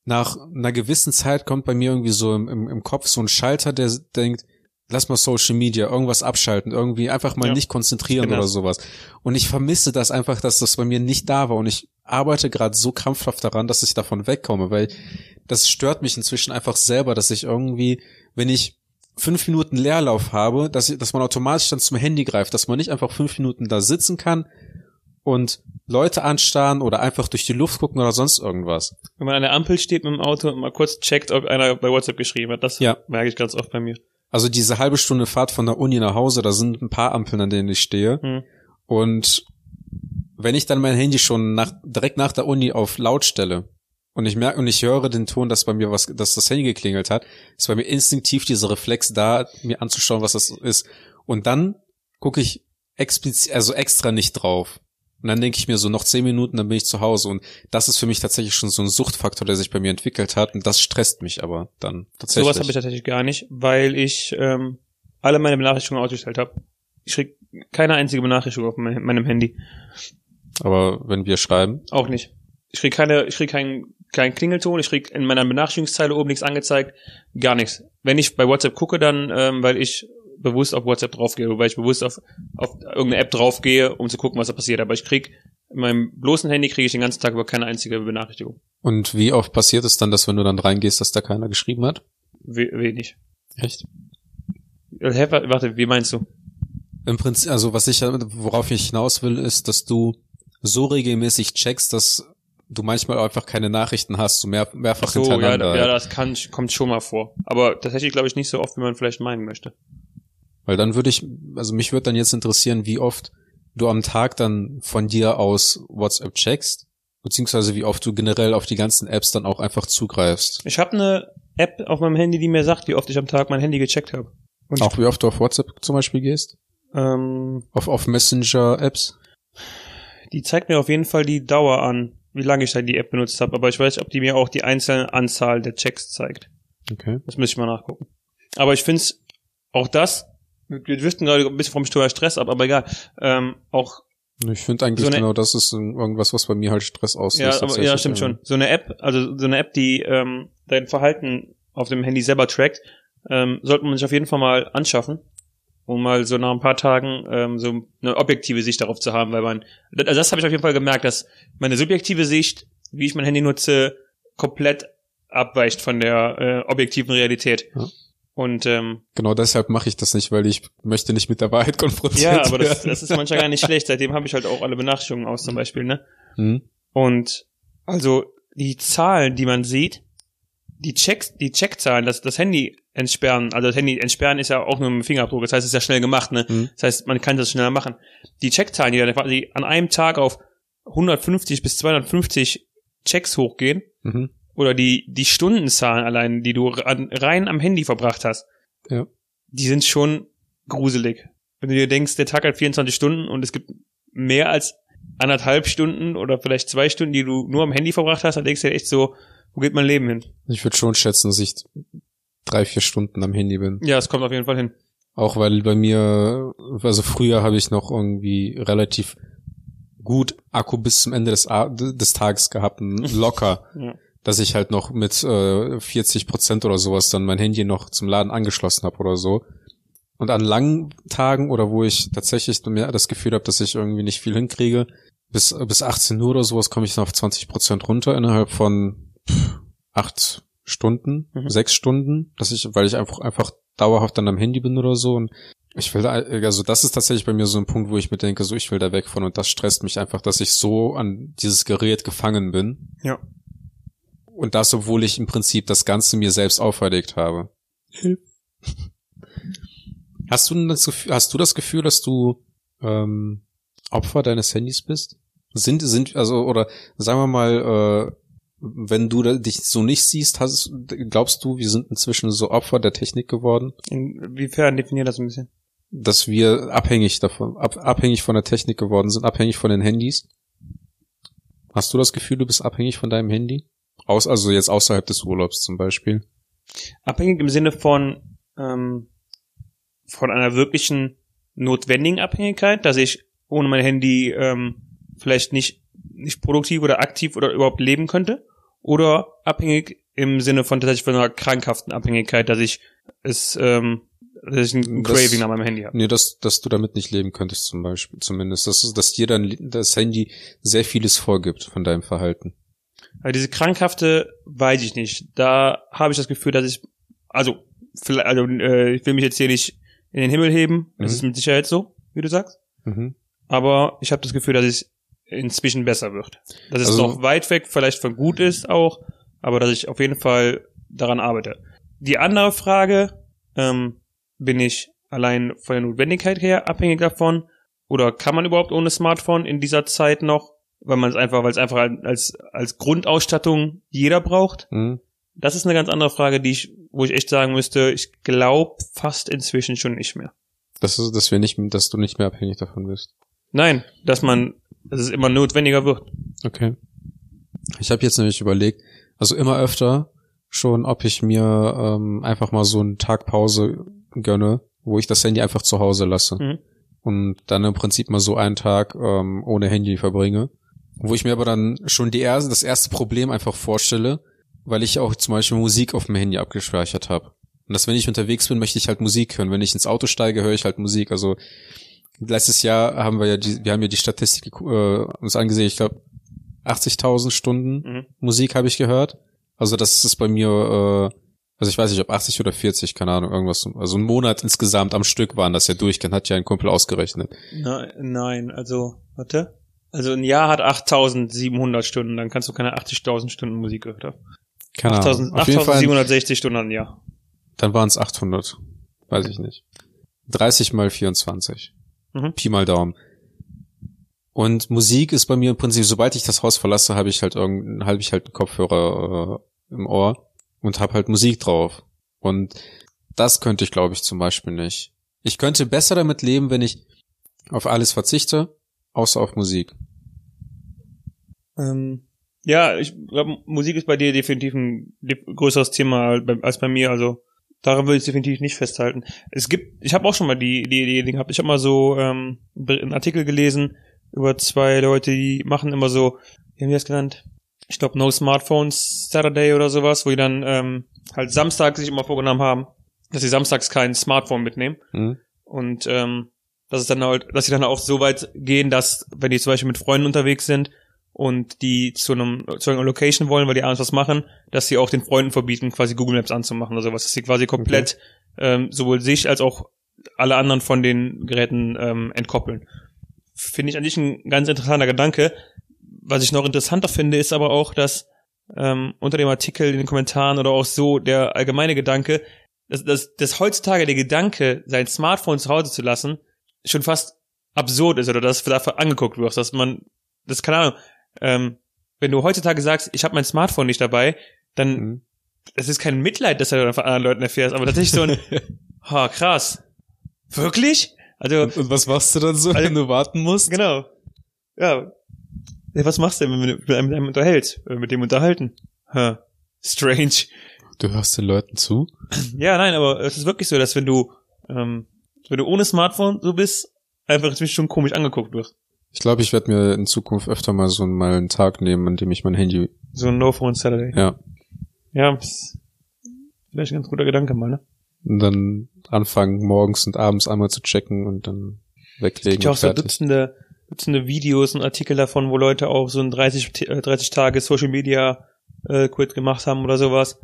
nach einer gewissen Zeit kommt bei mir irgendwie so im, im, im Kopf so ein Schalter, der denkt, lass mal Social Media, irgendwas abschalten, irgendwie einfach mal ja, nicht konzentrieren oder sowas. Und ich vermisse das einfach, dass das bei mir nicht da war. Und ich arbeite gerade so krampfhaft daran, dass ich davon wegkomme, weil das stört mich inzwischen einfach selber, dass ich irgendwie, wenn ich fünf Minuten Leerlauf habe, dass, dass man automatisch dann zum Handy greift, dass man nicht einfach fünf Minuten da sitzen kann und Leute anstarren oder einfach durch die Luft gucken oder sonst irgendwas. Wenn man an der Ampel steht mit dem Auto und mal kurz checkt, ob einer bei WhatsApp geschrieben hat, das ja. merke ich ganz oft bei mir. Also diese halbe Stunde Fahrt von der Uni nach Hause, da sind ein paar Ampeln, an denen ich stehe. Hm. Und wenn ich dann mein Handy schon nach, direkt nach der Uni auf laut stelle und ich merke und ich höre den Ton, dass bei mir was, dass das Handy geklingelt hat, ist bei mir instinktiv dieser Reflex da, mir anzuschauen, was das ist. Und dann gucke ich explizit, also extra nicht drauf. Und dann denke ich mir so, noch zehn Minuten, dann bin ich zu Hause. Und das ist für mich tatsächlich schon so ein Suchtfaktor, der sich bei mir entwickelt hat. Und das stresst mich aber dann tatsächlich. Sowas habe ich tatsächlich gar nicht, weil ich ähm, alle meine Benachrichtigungen ausgestellt habe. Ich krieg keine einzige Benachrichtigung auf meinem Handy. Aber wenn wir schreiben? Auch nicht. Ich krieg keine, ich krieg keinen keinen Klingelton, ich krieg in meiner Benachrichtigungszeile oben nichts angezeigt, gar nichts. Wenn ich bei WhatsApp gucke, dann, ähm, weil ich bewusst auf WhatsApp draufgehe, weil ich bewusst auf, auf irgendeine App draufgehe, um zu gucken, was da passiert. Aber ich krieg in meinem bloßen Handy kriege ich den ganzen Tag über keine einzige Benachrichtigung. Und wie oft passiert es dann, dass wenn du dann reingehst, dass da keiner geschrieben hat? We wenig. Echt? Hä, warte, wie meinst du? Im Prinzip, also was ich, worauf ich hinaus will, ist, dass du so regelmäßig checkst, dass du manchmal einfach keine Nachrichten hast, so mehr, mehrfach so, hintereinander. Ja, ja, das kann, kommt schon mal vor. Aber tatsächlich glaube ich nicht so oft, wie man vielleicht meinen möchte. Weil dann würde ich, also mich würde dann jetzt interessieren, wie oft du am Tag dann von dir aus WhatsApp checkst, beziehungsweise wie oft du generell auf die ganzen Apps dann auch einfach zugreifst. Ich habe eine App auf meinem Handy, die mir sagt, wie oft ich am Tag mein Handy gecheckt habe. Auch wie oft du auf WhatsApp zum Beispiel gehst? Ähm, auf, auf Messenger-Apps? Die zeigt mir auf jeden Fall die Dauer an, wie lange ich da die App benutzt habe, aber ich weiß nicht, ob die mir auch die einzelne Anzahl der Checks zeigt. Okay. Das müsste ich mal nachgucken. Aber ich finde es auch das wir wüssten gerade ein bisschen vom Steuer Stress ab, aber egal. Ähm, auch ich finde eigentlich so genau, das ist irgendwas, was bei mir halt Stress auslöst. Ja, aber, ja, stimmt schon. So eine App, also so eine App, die ähm, dein Verhalten auf dem Handy selber trackt, ähm, sollte man sich auf jeden Fall mal anschaffen, um mal so nach ein paar Tagen ähm, so eine objektive Sicht darauf zu haben, weil man, also das habe ich auf jeden Fall gemerkt, dass meine subjektive Sicht, wie ich mein Handy nutze, komplett abweicht von der äh, objektiven Realität. Ja. Und ähm, Genau deshalb mache ich das nicht, weil ich möchte nicht mit der Wahrheit konfrontiert ja, aber das, werden. das ist manchmal gar nicht schlecht. Seitdem habe ich halt auch alle Benachrichtigungen aus zum Beispiel, ne? Hm? Und also die Zahlen, die man sieht, die Checks, die Checkzahlen, das, das Handy entsperren, also das Handy entsperren ist ja auch nur mit dem Fingerabdruck, das heißt, es ist ja schnell gemacht, ne? Mhm. Das heißt, man kann das schneller machen. Die Checkzahlen, die dann quasi an einem Tag auf 150 bis 250 Checks hochgehen, Mhm. oder die, die Stundenzahlen allein, die du rein am Handy verbracht hast, Ja. die sind schon gruselig. Wenn du dir denkst, der Tag hat 24 Stunden und es gibt mehr als anderthalb Stunden oder vielleicht zwei Stunden, die du nur am Handy verbracht hast, dann denkst du dir echt so, wo geht mein Leben hin? Ich würde schon schätzen, dass ich drei, vier Stunden am Handy bin. Ja, es kommt auf jeden Fall hin. Auch weil bei mir, also früher habe ich noch irgendwie relativ gut Akku bis zum Ende des, des Tages gehabt, locker, Ja. dass ich halt noch mit äh, 40 Prozent oder sowas dann mein Handy noch zum Laden angeschlossen habe oder so. Und an langen Tagen oder wo ich tatsächlich mehr das Gefühl habe, dass ich irgendwie nicht viel hinkriege, bis, bis 18 Uhr oder sowas komme ich noch auf 20 Prozent runter innerhalb von pff, acht Stunden, Mhm. sechs Stunden, dass ich, weil ich einfach, einfach dauerhaft dann am Handy bin oder so und ich will da, also das ist tatsächlich bei mir so ein Punkt, wo ich mir denke, so ich will da weg von und das stresst mich einfach, dass ich so an dieses Gerät gefangen bin. Ja. Und das, obwohl ich im Prinzip das Ganze mir selbst auferlegt habe. Hast du das Gefühl, hast du das Gefühl, dass du ähm, Opfer deines Handys bist? Sind, sind, also, oder sagen wir mal, äh, wenn du dich so nicht siehst, hast, glaubst du, wir sind inzwischen so Opfer der Technik geworden, Inwiefern definiert das ein bisschen? dass wir abhängig davon, ab, abhängig von der Technik geworden sind, abhängig von den Handys? Hast du das Gefühl, du bist abhängig von deinem Handy? Aus, also jetzt außerhalb des Urlaubs zum Beispiel. Abhängig im Sinne von, ähm, von einer wirklichen notwendigen Abhängigkeit, dass ich ohne mein Handy ähm, vielleicht nicht, nicht produktiv oder aktiv oder überhaupt leben könnte. Oder abhängig im Sinne von tatsächlich von einer krankhaften Abhängigkeit, dass ich es, ähm, dass ich ein Das- Craving nach meinem Handy habe. Nee, dass, dass du damit nicht leben könntest zum Beispiel, zumindest. Dass, dass dir dann das Handy sehr vieles vorgibt von deinem Verhalten. Aber diese krankhafte weiß ich nicht. Da habe ich das Gefühl, dass ich, also, vielleicht, also äh, ich will mich jetzt hier nicht in den Himmel heben. Das Mhm. ist mit Sicherheit so, wie du sagst. Mhm. Aber ich habe das Gefühl, dass es inzwischen besser wird. Dass es Also- noch weit weg vielleicht von gut ist auch, aber dass ich auf jeden Fall daran arbeite. Die andere Frage, ähm, bin ich allein von der Notwendigkeit her abhängig davon? Oder kann man überhaupt ohne Smartphone in dieser Zeit noch? Weil man es einfach, weil es einfach als, als Grundausstattung jeder braucht? Mhm. Das ist eine ganz andere Frage, die ich, wo ich echt sagen müsste, ich glaube fast inzwischen schon nicht mehr. Das ist, dass wir nicht, dass du nicht mehr abhängig davon bist. Nein, dass man, dass es immer notwendiger wird. Okay. Ich habe jetzt nämlich überlegt, also immer öfter schon, ob ich mir ähm, einfach mal so einen Tag Pause gönne, wo ich das Handy einfach zu Hause lasse. Mhm. Und dann im Prinzip mal so einen Tag ähm, ohne Handy verbringe. Wo ich mir aber dann schon die erste, das erste Problem einfach vorstelle, weil ich auch zum Beispiel Musik auf dem Handy abgespeichert habe. Und dass wenn ich unterwegs bin, möchte ich halt Musik hören. Wenn ich ins Auto steige, höre ich halt Musik. Also letztes Jahr haben wir ja die, wir haben ja die Statistik äh, uns angesehen. Ich glaube 80.000 Stunden Mhm. Musik habe ich gehört. Also das ist bei mir, äh, also ich weiß nicht, ob 80 oder 40, keine Ahnung, irgendwas. Also ein Monat insgesamt am Stück waren das ja durchgehend, hat ja ein Kumpel ausgerechnet. Nein, nein, also, warte. Also ein Jahr hat 8700 Stunden, dann kannst du keine 80.000 Stunden Musik gehört haben. Keine 8000 Ahnung. Auf jeden Fall, 8760 Stunden im Jahr. dann waren es 800. Weiß ich nicht. 30 mal 24. Mhm. Pi mal Daumen. Und Musik ist bei mir im Prinzip, sobald ich das Haus verlasse, habe ich halt irgendeinen, habe ich halt einen Kopfhörer äh, im Ohr und habe halt Musik drauf. Und das könnte ich, glaube ich, zum Beispiel nicht. Ich könnte besser damit leben, wenn ich auf alles verzichte, außer auf Musik. Ähm, ja, ich glaube, Musik ist bei dir definitiv ein größeres Thema als bei mir, also daran würde ich definitiv nicht festhalten. Es gibt, ich habe auch schon mal die, die Idee gehabt, ich habe mal so ähm, einen Artikel gelesen über zwei Leute, die machen immer so, wie haben die das genannt? Ich glaube No Smartphones Saturday oder sowas, wo die dann ähm, halt Samstag sich immer vorgenommen haben, dass sie samstags kein Smartphone mitnehmen. Hm? Und ähm, dass es dann halt, dass sie dann auch so weit gehen, dass, wenn die zum Beispiel mit Freunden unterwegs sind und die zu einem zu einer Location wollen, weil die abends was machen, dass sie auch den Freunden verbieten, quasi Google Maps anzumachen oder sowas, dass sie quasi komplett ähm, sowohl sich als auch alle anderen von den Geräten ähm, entkoppeln. Finde ich an sich ein ganz interessanter Gedanke. Was ich noch interessanter finde, ist aber auch, dass ähm, unter dem Artikel in den Kommentaren oder auch so der allgemeine Gedanke, dass, dass, dass heutzutage der Gedanke, sein Smartphone zu Hause zu lassen, schon fast absurd ist oder dass du dafür angeguckt wirst, dass man, das keine Ahnung, ähm, wenn du heutzutage sagst, ich habe mein Smartphone nicht dabei, dann Mhm. es ist kein Mitleid, dass du dann von anderen Leuten erfährst, aber tatsächlich so ein, ha, krass. Wirklich? Also, Und, und was machst du dann so, Also- wenn du warten musst? genau. Ja. ja. Was machst du denn, wenn du mit einem, mit einem unterhältst? Äh, Mit dem unterhalten? Ha. Strange. Du hörst den Leuten zu? Ja, nein, aber es ist wirklich so, dass wenn du, ähm, wenn du ohne Smartphone so bist, einfach ziemlich schon komisch angeguckt wirst. Ich glaube, ich werde mir in Zukunft öfter mal so mal einen Tag nehmen, an dem ich mein Handy, So ein No-Phone Saturday. ja, Ja, vielleicht ein ganz guter Gedanke mal, ne? und dann anfangen, morgens und abends einmal zu checken und dann Es weglegen gibt ja auch so. Dutzende, Dutzende Videos und Artikel davon, wo Leute auch so ein 30, T- äh, 30 Tage Social Media äh, Quit gemacht haben oder sowas.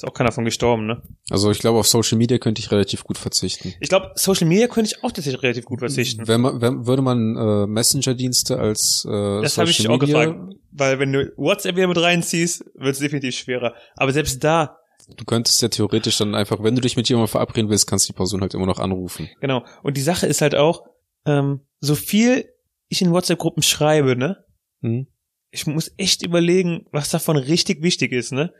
Ist auch keiner von gestorben, ne? Also ich glaube, auf Social Media könnte ich relativ gut verzichten. Ich glaube, Social Media könnte ich auch tatsächlich relativ gut verzichten. Wenn man, wenn, würde man äh, Messenger-Dienste als äh, Das habe ich Social auch Media, gefragt. Weil wenn du WhatsApp wieder mit reinziehst, wird es definitiv schwerer. Aber selbst da, Du könntest ja theoretisch dann einfach, wenn du dich mit jemandem verabreden willst, kannst du die Person halt immer noch anrufen. genau. Und die Sache ist halt auch, ähm, so viel ich in WhatsApp-Gruppen schreibe, ne? Hm? Ich muss echt überlegen, was davon richtig wichtig ist, ne?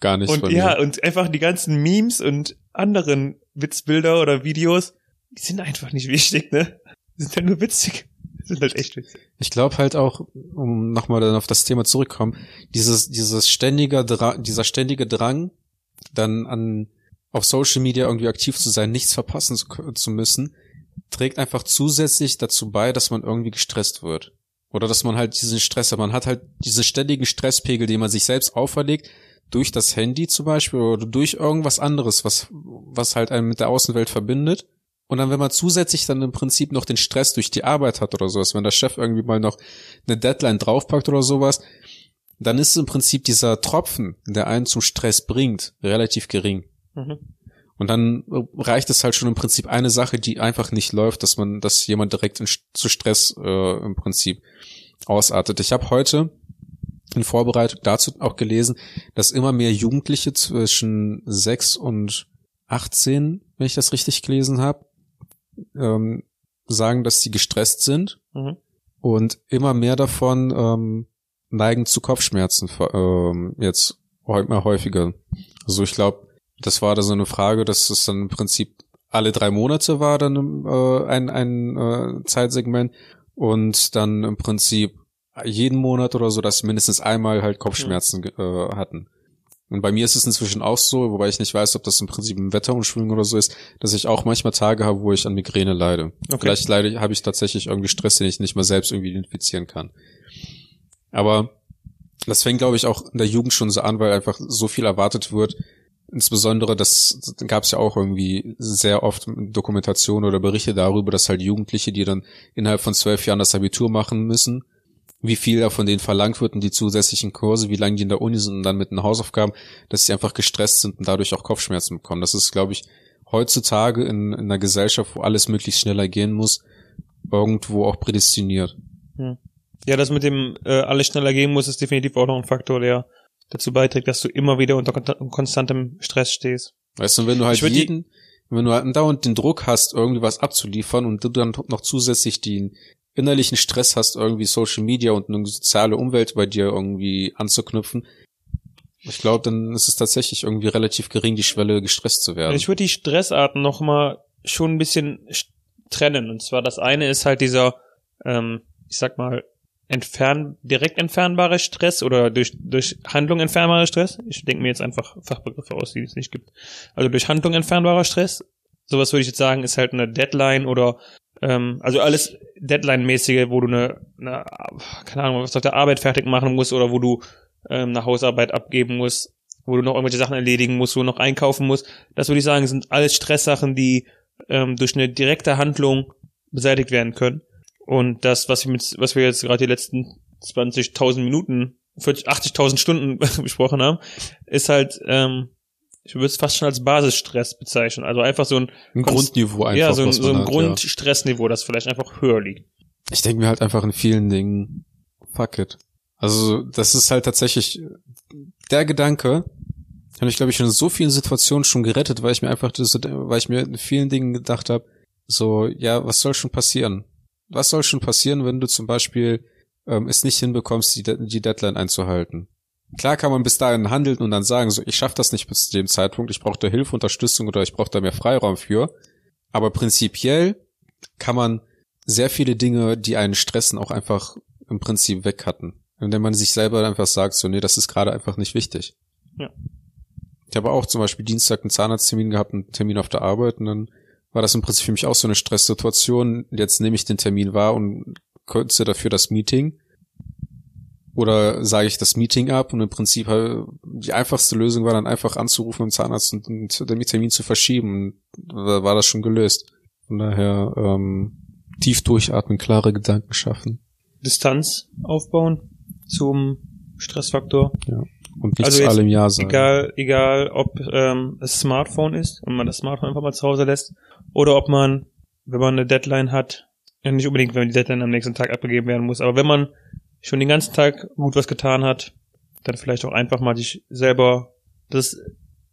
Gar nicht Und bei ja, mir. und einfach die ganzen Memes und anderen Witzbilder oder Videos, die sind einfach nicht wichtig, ne? Die sind ja nur witzig. Die sind halt echt witzig. Ich glaube halt auch, um nochmal dann auf das Thema zurückkommen, dieses, dieses ständige Drang, dieser ständige Drang, dann an, auf Social Media irgendwie aktiv zu sein, nichts verpassen zu, zu müssen, trägt einfach zusätzlich dazu bei, dass man irgendwie gestresst wird. Oder dass man halt diesen Stress hat. Man hat halt diesen ständigen Stresspegel, den man sich selbst auferlegt, durch das Handy zum Beispiel oder durch irgendwas anderes, was, was halt einen mit der Außenwelt verbindet. Und dann, wenn man zusätzlich dann im Prinzip noch den Stress durch die Arbeit hat oder sowas, wenn der Chef irgendwie mal noch eine Deadline draufpackt oder sowas, dann ist im Prinzip dieser Tropfen, der einen zum Stress bringt, relativ gering. Mhm. Und dann reicht es halt schon im Prinzip eine Sache, die einfach nicht läuft, dass man, dass jemand direkt in, zu Stress äh, im Prinzip ausartet. Ich habe heute in Vorbereitung dazu auch gelesen, dass immer mehr Jugendliche zwischen 6 und 18, wenn ich das richtig gelesen habe, ähm, sagen, dass sie gestresst sind Mhm. und immer mehr davon ähm, neigen zu Kopfschmerzen ähm, jetzt immer häufiger. Also ich glaube, das war da so eine Frage, dass es dann im Prinzip alle drei Monate war dann äh, ein, ein äh, Zeitsegment und dann im Prinzip jeden Monat oder so, dass sie mindestens einmal halt Kopfschmerzen äh, hatten. Und bei mir ist es inzwischen auch so, wobei ich nicht weiß, ob das im Prinzip ein Wetterumschwung oder so ist, dass ich auch manchmal Tage habe, wo ich an Migräne leide. Okay. Vielleicht leide, habe ich tatsächlich irgendwie Stress, den ich nicht mal selbst irgendwie identifizieren kann. Aber das fängt, glaube ich, auch in der Jugend schon so an, weil einfach so viel erwartet wird. Insbesondere, das gab es ja auch irgendwie sehr oft Dokumentationen oder Berichte darüber, dass halt Jugendliche, die dann innerhalb von zwölf Jahren das Abitur machen müssen, wie viel da von denen verlangt wird und die zusätzlichen Kurse, wie lange die in der Uni sind und dann mit den Hausaufgaben, dass sie einfach gestresst sind und dadurch auch Kopfschmerzen bekommen. Das ist, glaube ich, heutzutage in, in einer Gesellschaft, wo alles möglichst schneller gehen muss, irgendwo auch prädestiniert. Ja, das mit dem äh, alles schneller gehen muss, ist definitiv auch noch ein Faktor, der dazu beiträgt, dass du immer wieder unter kon- konstantem Stress stehst. Weißt du, wenn du halt die- wenn du halt dauernd den Druck hast, irgendwie was abzuliefern und du dann noch zusätzlich den innerlichen Stress hast, irgendwie Social Media und eine soziale Umwelt bei dir irgendwie anzuknüpfen, ich glaube, dann ist es tatsächlich irgendwie relativ gering, die Schwelle gestresst zu werden. Ich würde die Stressarten noch mal schon ein bisschen sch- trennen. Und zwar das eine ist halt dieser, ähm, ich sag mal, entfern, direkt entfernbare Stress oder durch, durch Handlung entfernbare Stress. Ich denke mir jetzt einfach Fachbegriffe aus, die es nicht gibt. Also durch Handlung entfernbarer Stress. Sowas würde ich jetzt sagen, ist halt eine Deadline oder ähm, also alles Deadline-mäßige, wo du eine, eine, keine Ahnung, was auf der Arbeit fertig machen musst oder wo du ähm, eine Hausarbeit abgeben musst, wo du noch irgendwelche Sachen erledigen musst, wo du noch einkaufen musst. Das würde ich sagen, sind alles Stresssachen, die ähm, durch eine direkte Handlung beseitigt werden können. Und das, was wir, mit, was wir jetzt gerade die letzten 20.000 Minuten, 40, 80.000 Stunden besprochen haben, ist halt, ähm, ich würde es fast schon als Basisstress bezeichnen. Also einfach so ein, Ein Grundniveau einfach. ja, so ein, so ein hat, ja. Grundstressniveau, das vielleicht einfach höher liegt. Ich denke mir halt einfach in vielen Dingen, fuck it. Also das ist halt tatsächlich der Gedanke, hat mich glaube ich in so vielen Situationen schon gerettet, weil ich mir einfach, das, weil ich mir in vielen Dingen gedacht habe, so ja, was soll schon passieren? Was soll schon passieren, wenn du zum Beispiel ähm, es nicht hinbekommst, die, De- die Deadline einzuhalten? Klar kann man bis dahin handeln und dann sagen, so ich schaffe das nicht bis zu dem Zeitpunkt, ich brauche da Hilfe, Unterstützung oder ich brauche da mehr Freiraum für. Aber prinzipiell kann man sehr viele Dinge, die einen stressen, auch einfach im Prinzip weghatten. Indem man sich selber einfach sagt, so, nee, das ist gerade einfach nicht wichtig. Ja. Ich habe auch zum Beispiel Dienstag einen Zahnarzttermin gehabt, einen Termin auf der Arbeit und dann war das im Prinzip für mich auch so eine Stresssituation. Jetzt nehme ich den Termin wahr und kürze dafür das Meeting. Oder sage ich das Meeting ab und im Prinzip halt die einfachste Lösung war dann einfach anzurufen im Zahnarzt und den Termin zu verschieben. Da war das schon gelöst. Von daher ähm, tief durchatmen, klare Gedanken schaffen Distanz aufbauen zum Stressfaktor. und nicht Also allem Ja sagen. Egal, egal, ob ähm, es Smartphone ist und man das Smartphone einfach mal zu Hause lässt oder ob man, wenn man eine Deadline hat, ja nicht unbedingt, wenn die Deadline am nächsten Tag abgegeben werden muss, aber wenn man schon den ganzen Tag gut was getan hat, dann vielleicht auch einfach mal sich selber, dass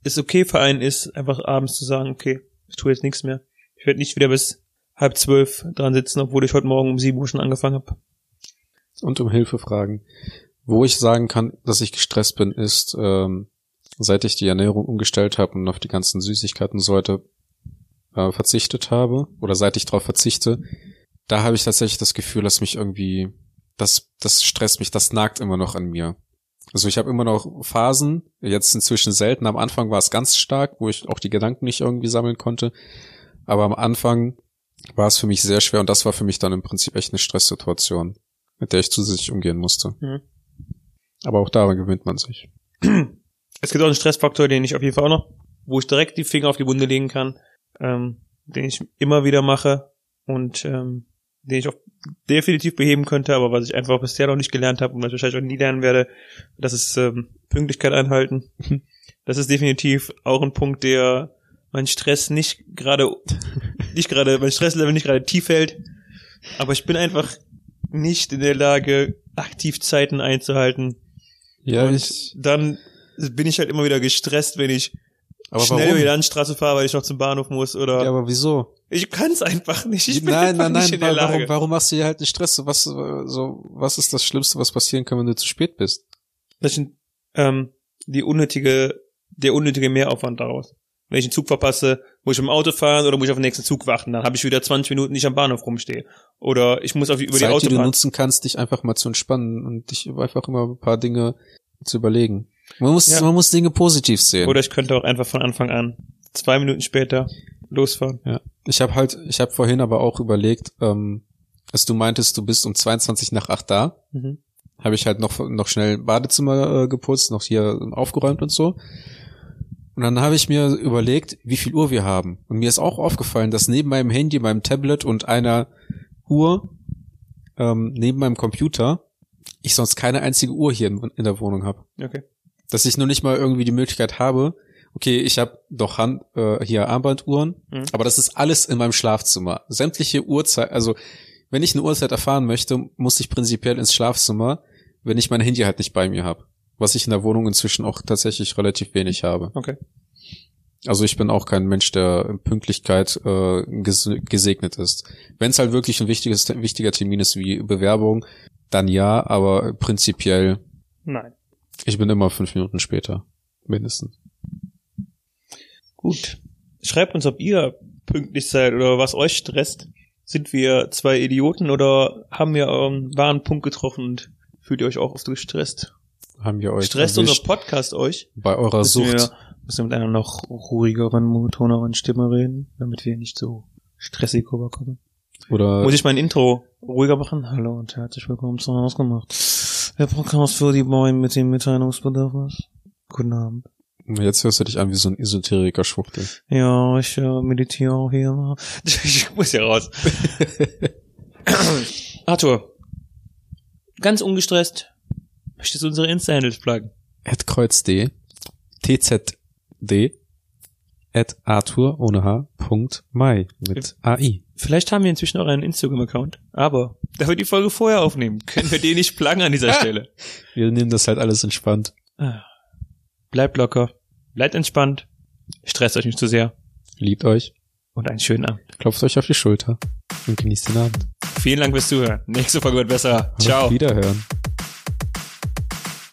es okay für einen ist, einfach abends zu sagen, okay, ich tue jetzt nichts mehr. Ich werde nicht wieder bis halb zwölf dran sitzen, obwohl ich heute Morgen um sieben Uhr schon angefangen habe. Und um Hilfe fragen. Wo ich sagen kann, dass ich gestresst bin, ist, ähm, seit ich die Ernährung umgestellt habe und auf die ganzen Süßigkeiten so weiter äh, verzichtet habe, oder seit ich darauf verzichte, da habe ich tatsächlich das Gefühl, dass mich irgendwie, das, das stresst mich, das nagt immer noch an mir. Also ich habe immer noch Phasen, jetzt inzwischen selten. Am Anfang war es ganz stark, wo ich auch die Gedanken nicht irgendwie sammeln konnte. Aber am Anfang war es für mich sehr schwer und das war für mich dann im Prinzip echt eine Stresssituation, mit der ich zusätzlich umgehen musste. Mhm. Aber auch daran gewöhnt man sich. Es gibt auch einen Stressfaktor, den ich auf jeden Fall auch noch, wo ich direkt die Finger auf die Wunde legen kann, ähm, den ich immer wieder mache und ähm, den ich auch definitiv beheben könnte, aber was ich einfach bisher noch nicht gelernt habe und was ich wahrscheinlich auch nie lernen werde, das ist ähm, Pünktlichkeit einhalten. Das ist definitiv auch ein Punkt, der mein Stress nicht gerade, nicht gerade, mein Stresslevel nicht gerade tief hält, aber ich bin einfach nicht in der Lage, aktiv Zeiten einzuhalten. Ja, und ich, dann bin ich halt immer wieder gestresst, wenn ich aber schnell warum? über die Landstraße fahre, weil ich noch zum Bahnhof muss oder Ja, aber wieso? ich kann es einfach nicht. Ich bin nein, nein, nein, warum, Lage. warum machst du dir halt einen Stress? Was, so, was ist das Schlimmste, was passieren kann, wenn du zu spät bist? Das ist ähm, die unnötige, der unnötige Mehraufwand daraus. Wenn ich einen Zug verpasse, muss ich im Auto fahren oder muss ich auf den nächsten Zug warten. Dann habe ich wieder 20 Minuten nicht am Bahnhof rumstehe. Oder ich muss auf, über die Zeit, die du Autobahn. nutzen kannst, dich einfach mal zu entspannen und dich einfach immer ein paar Dinge zu überlegen. Man muss, Ja. man muss Dinge positiv sehen. Oder ich könnte auch einfach von Anfang an zwei Minuten später losfahren. Ja, ich habe halt, ich habe vorhin aber auch überlegt, ähm, als du meintest, du bist um 22 nach 8 da, Mhm. habe ich halt noch noch schnell Badezimmer äh, geputzt, noch hier aufgeräumt und so. Und dann habe ich mir überlegt, wie viel Uhr wir haben. Und mir ist auch aufgefallen, dass neben meinem Handy, meinem Tablet und einer Uhr ähm, neben meinem Computer ich sonst keine einzige Uhr hier in, in der Wohnung habe. Okay. Dass ich nur nicht mal irgendwie die Möglichkeit habe, okay, ich habe doch Hand, äh, hier Armbanduhren, Mhm. aber das ist alles in meinem Schlafzimmer. Sämtliche Uhrzeit, also wenn ich eine Uhrzeit erfahren möchte, muss ich prinzipiell ins Schlafzimmer, wenn ich mein Handy halt nicht bei mir habe. Was ich in der Wohnung inzwischen auch tatsächlich relativ wenig habe. Okay. Also ich bin auch kein Mensch, der in Pünktlichkeit äh, ges gesegnet ist. Wenn es halt wirklich ein wichtiges, wichtiger Termin ist wie Bewerbung, dann ja, aber prinzipiell, Nein. Ich bin immer fünf Minuten später. Mindestens. Gut. Schreibt uns, ob ihr pünktlich seid oder was euch stresst. Sind wir zwei Idioten oder haben wir euren wahren Punkt getroffen und fühlt ihr euch auch oft gestresst? Haben wir euch Stresst unser Podcast euch? bei eurer Müssen wir, Sucht. müssen wir mit einer noch ruhigeren, monotoneren Stimme reden, damit wir nicht so stressig rüberkommen? Oder Muss ich mein Intro ruhiger machen? Hallo und herzlich willkommen zu Ausgemacht. Der Podcast für die Boyen mit dem Mitteilungsbedürfnis. Guten Abend. jetzt hörst du dich an wie so ein Esoteriker-Schwuchtel. Ja, ich äh, meditiere auch hier. Ich muss ja raus. Arthur, ganz ungestresst, möchtest du unsere Insta-Handles pluggen? at kreuzd, tzd, at arthur ohne h, Punkt mai mit AI. Vielleicht haben wir inzwischen auch einen Instagram-Account, aber da wir die Folge vorher aufnehmen, können wir den nicht pluggen an dieser Stelle. Wir nehmen das halt alles entspannt. Bleibt locker, bleibt entspannt, stresst euch nicht zu sehr Liebt euch, und einen schönen Abend. klopft euch auf die Schulter und genießt den Abend. Vielen Dank fürs Zuhören. Nächste Folge wird besser. Ciao. Auf Wiederhören.